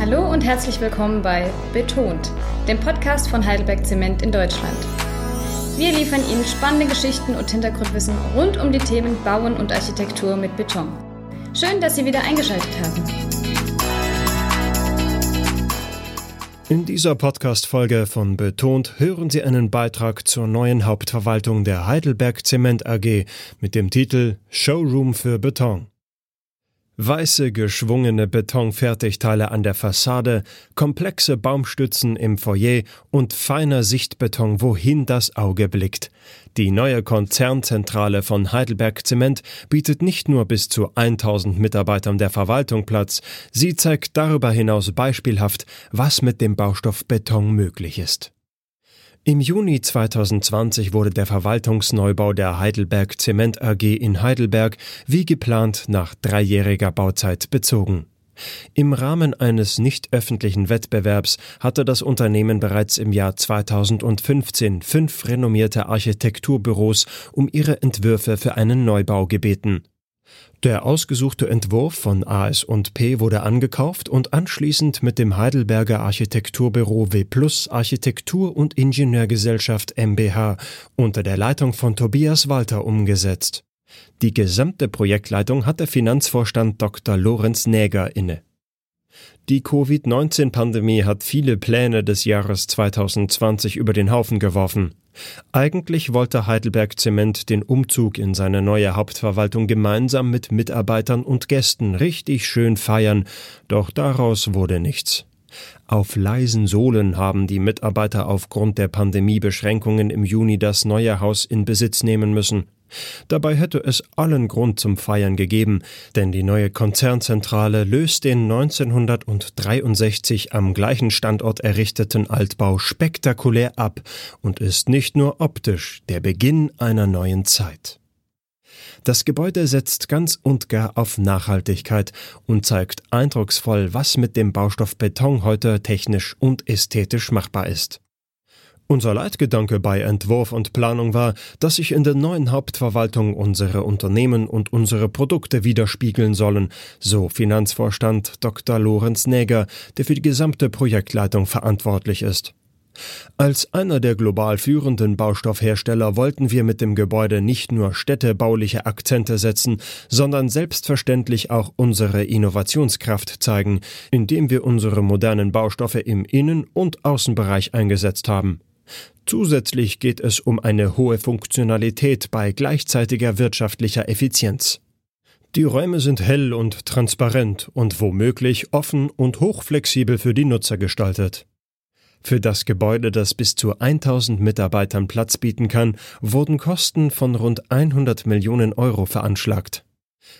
Hallo und herzlich willkommen bei Betont, dem Podcast von Heidelberg Zement in Deutschland. Wir liefern Ihnen spannende Geschichten und Hintergrundwissen rund um die Themen Bauen und Architektur mit Beton. Schön, dass Sie wieder eingeschaltet haben. In dieser Podcast-Folge von Betont hören Sie einen Beitrag zur neuen Hauptverwaltung der Heidelberg Zement AG mit dem Titel Showroom für Beton. Weiße geschwungene Betonfertigteile an der Fassade, komplexe Baumstützen im Foyer und feiner Sichtbeton, wohin das Auge blickt. Die neue Konzernzentrale von Heidelberg Zement bietet nicht nur bis zu 1000 Mitarbeitern der Verwaltung Platz, sie zeigt darüber hinaus beispielhaft, was mit dem Baustoff Beton möglich ist. Im Juni 2020 wurde der Verwaltungsneubau der Heidelberg Zement AG in Heidelberg wie geplant nach dreijähriger Bauzeit bezogen. Im Rahmen eines nicht öffentlichen Wettbewerbs hatte das Unternehmen bereits im Jahr 2015 fünf renommierte Architekturbüros um ihre Entwürfe für einen Neubau gebeten. Der ausgesuchte Entwurf von AS&P wurde angekauft und anschließend mit dem Heidelberger Architekturbüro W Architektur und Ingenieurgesellschaft MBH unter der Leitung von Tobias Walter umgesetzt. Die gesamte Projektleitung hat der Finanzvorstand Dr. Lorenz Näger inne. Die Covid-19-Pandemie hat viele Pläne des Jahres 2020 über den Haufen geworfen. Eigentlich wollte Heidelberg Zement den Umzug in seine neue Hauptverwaltung gemeinsam mit Mitarbeitern und Gästen richtig schön feiern, doch daraus wurde nichts. Auf leisen Sohlen haben die Mitarbeiter aufgrund der Pandemiebeschränkungen im Juni das neue Haus in Besitz nehmen müssen. Dabei hätte es allen Grund zum Feiern gegeben, denn die neue Konzernzentrale löst den 1963 am gleichen Standort errichteten Altbau spektakulär ab und ist nicht nur optisch der Beginn einer neuen Zeit. Das Gebäude setzt ganz und gar auf Nachhaltigkeit und zeigt eindrucksvoll, was mit dem Baustoff Beton heute technisch und ästhetisch machbar ist. Unser Leitgedanke bei Entwurf und Planung war, dass sich in der neuen Hauptverwaltung unsere Unternehmen und unsere Produkte widerspiegeln sollen, so Finanzvorstand Dr. Lorenz Näger, der für die gesamte Projektleitung verantwortlich ist. Als einer der global führenden Baustoffhersteller wollten wir mit dem Gebäude nicht nur städtebauliche Akzente setzen, sondern selbstverständlich auch unsere Innovationskraft zeigen, indem wir unsere modernen Baustoffe im Innen- und Außenbereich eingesetzt haben. Zusätzlich geht es um eine hohe Funktionalität bei gleichzeitiger wirtschaftlicher Effizienz. Die Räume sind hell und transparent und womöglich offen und hochflexibel für die Nutzer gestaltet. Für das Gebäude, das bis zu 1000 Mitarbeitern Platz bieten kann, wurden Kosten von rund 100 Millionen Euro veranschlagt.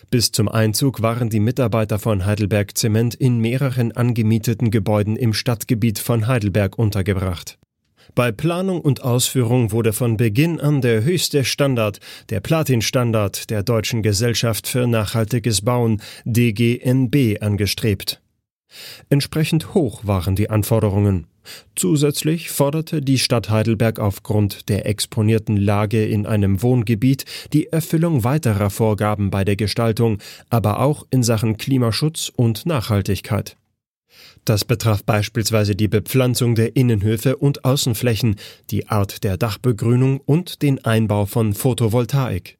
Bis zum Einzug waren die Mitarbeiter von Heidelberg Zement in mehreren angemieteten Gebäuden im Stadtgebiet von Heidelberg untergebracht. Bei Planung und Ausführung wurde von Beginn an der höchste Standard, der Platin-Standard der Deutschen Gesellschaft für nachhaltiges Bauen DGNB angestrebt. Entsprechend hoch waren die Anforderungen. Zusätzlich forderte die Stadt Heidelberg aufgrund der exponierten Lage in einem Wohngebiet die Erfüllung weiterer Vorgaben bei der Gestaltung, aber auch in Sachen Klimaschutz und Nachhaltigkeit. Das betraf beispielsweise die Bepflanzung der Innenhöfe und Außenflächen, die Art der Dachbegrünung und den Einbau von Photovoltaik.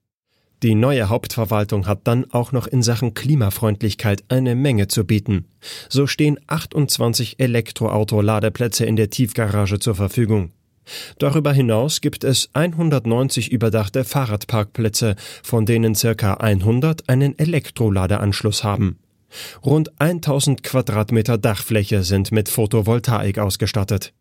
Die neue Hauptverwaltung hat dann auch noch in Sachen Klimafreundlichkeit eine Menge zu bieten. So stehen 28 Elektroauto-Ladeplätze in der Tiefgarage zur Verfügung. Darüber hinaus gibt es 190 überdachte Fahrradparkplätze, von denen circa 100 einen Elektroladeanschluss haben. Rund 1000 Quadratmeter Dachfläche sind mit Photovoltaik ausgestattet.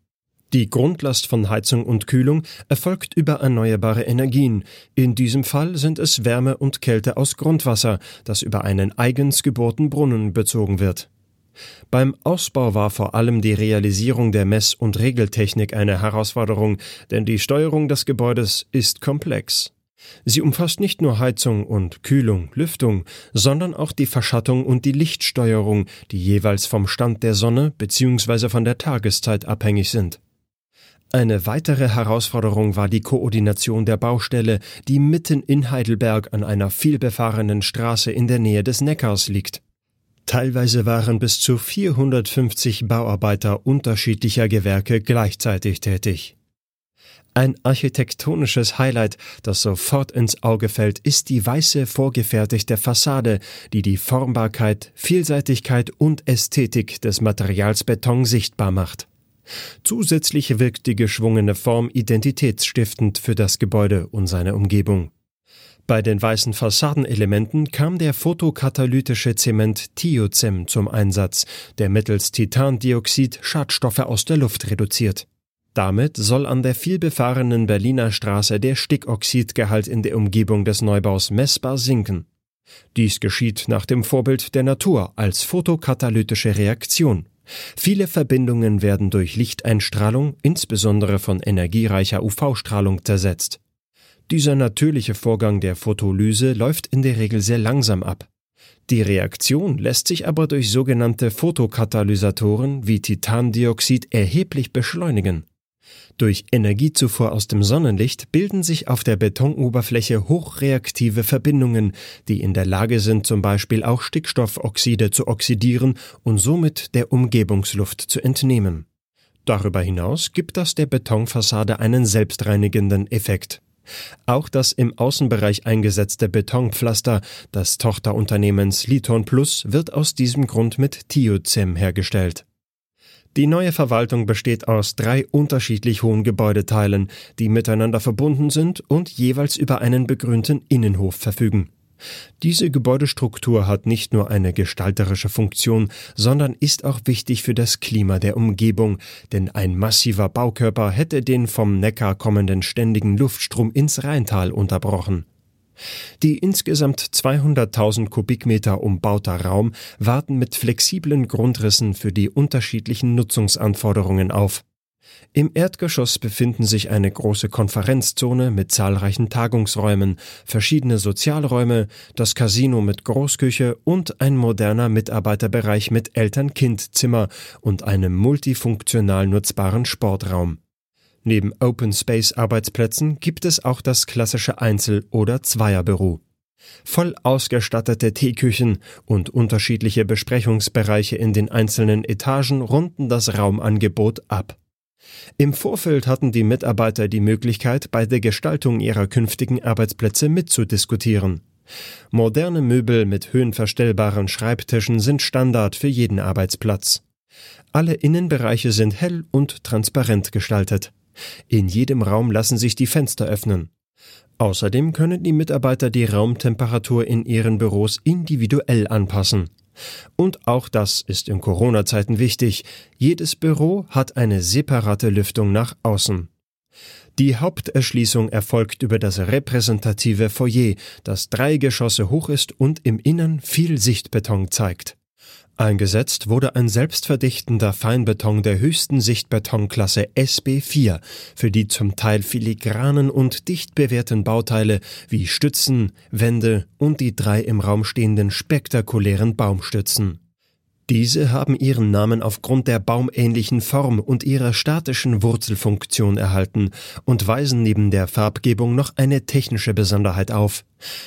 Die Grundlast von Heizung und Kühlung erfolgt über erneuerbare Energien. In diesem Fall sind es Wärme und Kälte aus Grundwasser, das über einen eigens gebohrten Brunnen bezogen wird. Beim Ausbau war vor allem die Realisierung der Mess- und Regeltechnik eine Herausforderung, denn die Steuerung des Gebäudes ist komplex. Sie umfasst nicht nur Heizung und Kühlung, Lüftung, sondern auch die Verschattung und die Lichtsteuerung, die jeweils vom Stand der Sonne bzw. von der Tageszeit abhängig sind. Eine weitere Herausforderung war die Koordination der Baustelle, die mitten in Heidelberg an einer vielbefahrenen Straße in der Nähe des Neckars liegt. Teilweise waren bis zu 450 Bauarbeiter unterschiedlicher Gewerke gleichzeitig tätig. Ein architektonisches Highlight, das sofort ins Auge fällt, ist die weiße vorgefertigte Fassade, die die Formbarkeit, Vielseitigkeit und Ästhetik des Materials Beton sichtbar macht. Zusätzlich wirkt die geschwungene Form identitätsstiftend für das Gebäude und seine Umgebung. Bei den weißen Fassadenelementen kam der photokatalytische Zement Thiocem zum Einsatz, der mittels Titandioxid Schadstoffe aus der Luft reduziert. Damit soll an der vielbefahrenen Berliner Straße der Stickoxidgehalt in der Umgebung des Neubaus messbar sinken. Dies geschieht nach dem Vorbild der Natur als photokatalytische Reaktion. Viele Verbindungen werden durch Lichteinstrahlung, insbesondere von energiereicher UV-Strahlung, zersetzt. Dieser natürliche Vorgang der Photolyse läuft in der Regel sehr langsam ab. Die Reaktion lässt sich aber durch sogenannte Photokatalysatoren wie Titandioxid erheblich beschleunigen. Durch Energiezufuhr aus dem Sonnenlicht bilden sich auf der Betonoberfläche hochreaktive Verbindungen, die in der Lage sind, zum Beispiel auch Stickstoffoxide zu oxidieren und somit der Umgebungsluft zu entnehmen. Darüber hinaus gibt das der Betonfassade einen selbstreinigenden Effekt. Auch das im Außenbereich eingesetzte Betonpflaster des Tochterunternehmens Liton Plus wird aus diesem Grund mit Thiocem hergestellt. Die neue Verwaltung besteht aus drei unterschiedlich hohen Gebäudeteilen, die miteinander verbunden sind und jeweils über einen begrünten Innenhof verfügen. Diese Gebäudestruktur hat nicht nur eine gestalterische Funktion, sondern ist auch wichtig für das Klima der Umgebung, denn ein massiver Baukörper hätte den vom Neckar kommenden ständigen Luftstrom ins Rheintal unterbrochen. Die insgesamt 200.000 Kubikmeter umbauter Raum warten mit flexiblen Grundrissen für die unterschiedlichen Nutzungsanforderungen auf. Im Erdgeschoss befinden sich eine große Konferenzzone mit zahlreichen Tagungsräumen, verschiedene Sozialräume, das Casino mit Großküche und ein moderner Mitarbeiterbereich mit Eltern-Kind-Zimmer und einem multifunktional nutzbaren Sportraum. Neben Open Space Arbeitsplätzen gibt es auch das klassische Einzel- oder Zweierbüro. Voll ausgestattete Teeküchen und unterschiedliche Besprechungsbereiche in den einzelnen Etagen runden das Raumangebot ab. Im Vorfeld hatten die Mitarbeiter die Möglichkeit, bei der Gestaltung ihrer künftigen Arbeitsplätze mitzudiskutieren. Moderne Möbel mit höhenverstellbaren Schreibtischen sind Standard für jeden Arbeitsplatz. Alle Innenbereiche sind hell und transparent gestaltet. In jedem Raum lassen sich die Fenster öffnen. Außerdem können die Mitarbeiter die Raumtemperatur in ihren Büros individuell anpassen. Und auch das ist in Corona-Zeiten wichtig. Jedes Büro hat eine separate Lüftung nach außen. Die Haupterschließung erfolgt über das repräsentative Foyer, das drei Geschosse hoch ist und im Innern viel Sichtbeton zeigt. Eingesetzt wurde ein selbstverdichtender Feinbeton der höchsten Sichtbetonklasse SB4 für die zum Teil filigranen und dicht bewehrten Bauteile wie Stützen, Wände und die drei im Raum stehenden spektakulären Baumstützen. Diese haben ihren Namen aufgrund der baumähnlichen Form und ihrer statischen Wurzelfunktion erhalten und weisen neben der Farbgebung noch eine technische Besonderheit auf.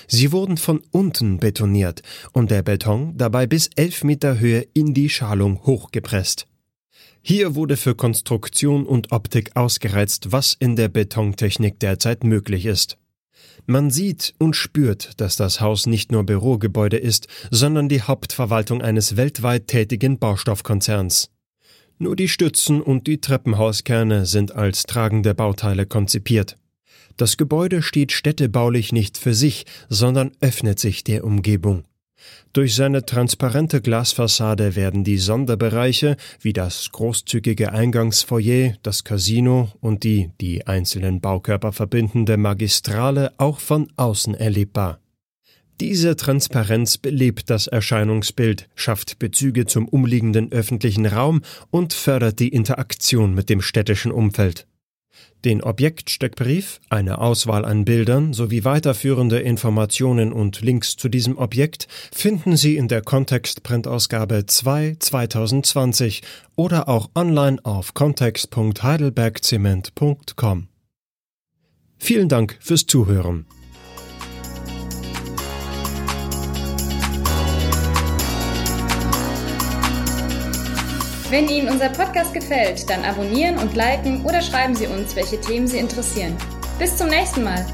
Sie wurden von unten betoniert und der Beton dabei bis elf Meter Höhe in die Schalung hochgepresst. Hier wurde für Konstruktion und Optik ausgereizt, was in der Betontechnik derzeit möglich ist. Man sieht und spürt, dass das Haus nicht nur Bürogebäude ist, sondern die Hauptverwaltung eines weltweit tätigen Baustoffkonzerns. Nur die Stützen und die Treppenhauskerne sind als tragende Bauteile konzipiert. Das Gebäude steht städtebaulich nicht für sich, sondern öffnet sich der Umgebung. Durch seine transparente Glasfassade werden die Sonderbereiche wie das großzügige Eingangsfoyer, das Casino und die die einzelnen Baukörper verbindende Magistrale auch von außen erlebbar. Diese Transparenz belebt das Erscheinungsbild, schafft Bezüge zum umliegenden öffentlichen Raum und fördert die Interaktion mit dem städtischen Umfeld. Den Objektsteckbrief, eine Auswahl an Bildern sowie weiterführende Informationen und Links zu diesem Objekt finden Sie in der Kontext-Printausgabe 2 2020 oder auch online auf kontext.heidelbergzement.com. Vielen Dank fürs Zuhören. Wenn Ihnen unser Podcast gefällt, dann abonnieren und liken oder schreiben Sie uns, welche Themen Sie interessieren. Bis zum nächsten Mal.